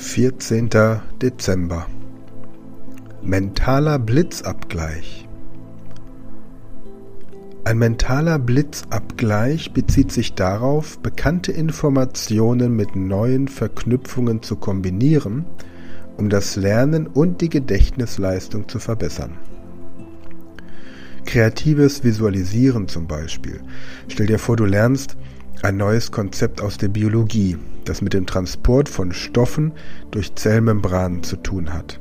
14. Dezember Mentaler Blitzabgleich Ein mentaler Blitzabgleich bezieht sich darauf, bekannte Informationen mit neuen Verknüpfungen zu kombinieren, um das Lernen und die Gedächtnisleistung zu verbessern. Kreatives Visualisieren zum Beispiel. Stell dir vor, du lernst ein neues Konzept aus der Biologie, das mit dem Transport von Stoffen durch Zellmembranen zu tun hat.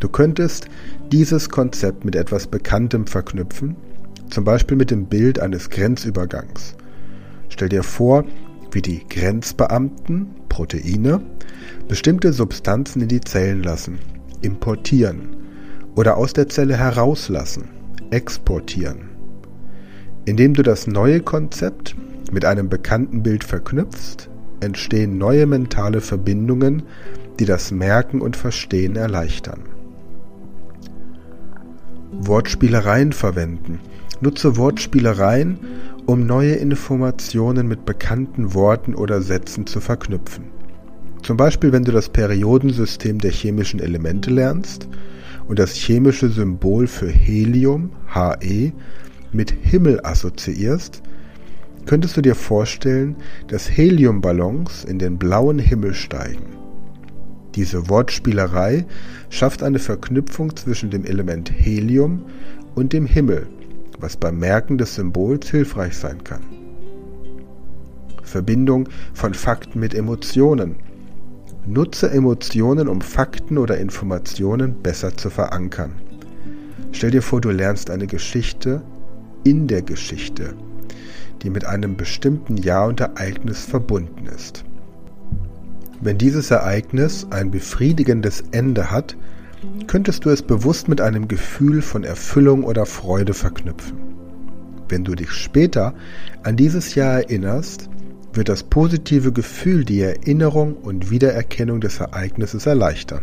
Du könntest dieses Konzept mit etwas Bekanntem verknüpfen, zum Beispiel mit dem Bild eines Grenzübergangs. Stell dir vor, wie die Grenzbeamten, Proteine, bestimmte Substanzen in die Zellen lassen, importieren oder aus der Zelle herauslassen, exportieren. Indem du das neue Konzept mit einem bekannten Bild verknüpfst, entstehen neue mentale Verbindungen, die das Merken und Verstehen erleichtern. Wortspielereien verwenden. Nutze Wortspielereien, um neue Informationen mit bekannten Worten oder Sätzen zu verknüpfen. Zum Beispiel, wenn du das Periodensystem der chemischen Elemente lernst und das chemische Symbol für Helium, He, mit Himmel assoziierst, könntest du dir vorstellen, dass Heliumballons in den blauen Himmel steigen. Diese Wortspielerei schafft eine Verknüpfung zwischen dem Element Helium und dem Himmel, was beim Merken des Symbols hilfreich sein kann. Verbindung von Fakten mit Emotionen. Nutze Emotionen, um Fakten oder Informationen besser zu verankern. Stell dir vor, du lernst eine Geschichte in der Geschichte die mit einem bestimmten Jahr und Ereignis verbunden ist. Wenn dieses Ereignis ein befriedigendes Ende hat, könntest du es bewusst mit einem Gefühl von Erfüllung oder Freude verknüpfen. Wenn du dich später an dieses Jahr erinnerst, wird das positive Gefühl die Erinnerung und Wiedererkennung des Ereignisses erleichtern.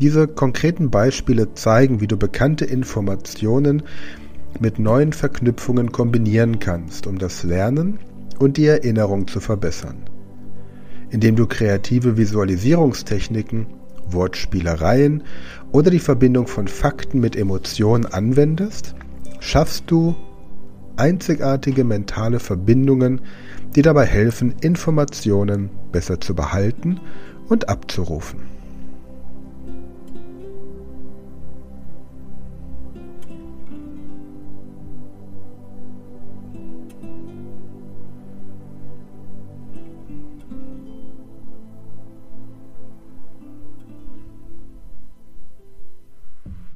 Diese konkreten Beispiele zeigen, wie du bekannte Informationen mit neuen Verknüpfungen kombinieren kannst, um das Lernen und die Erinnerung zu verbessern. Indem du kreative Visualisierungstechniken, Wortspielereien oder die Verbindung von Fakten mit Emotionen anwendest, schaffst du einzigartige mentale Verbindungen, die dabei helfen, Informationen besser zu behalten und abzurufen.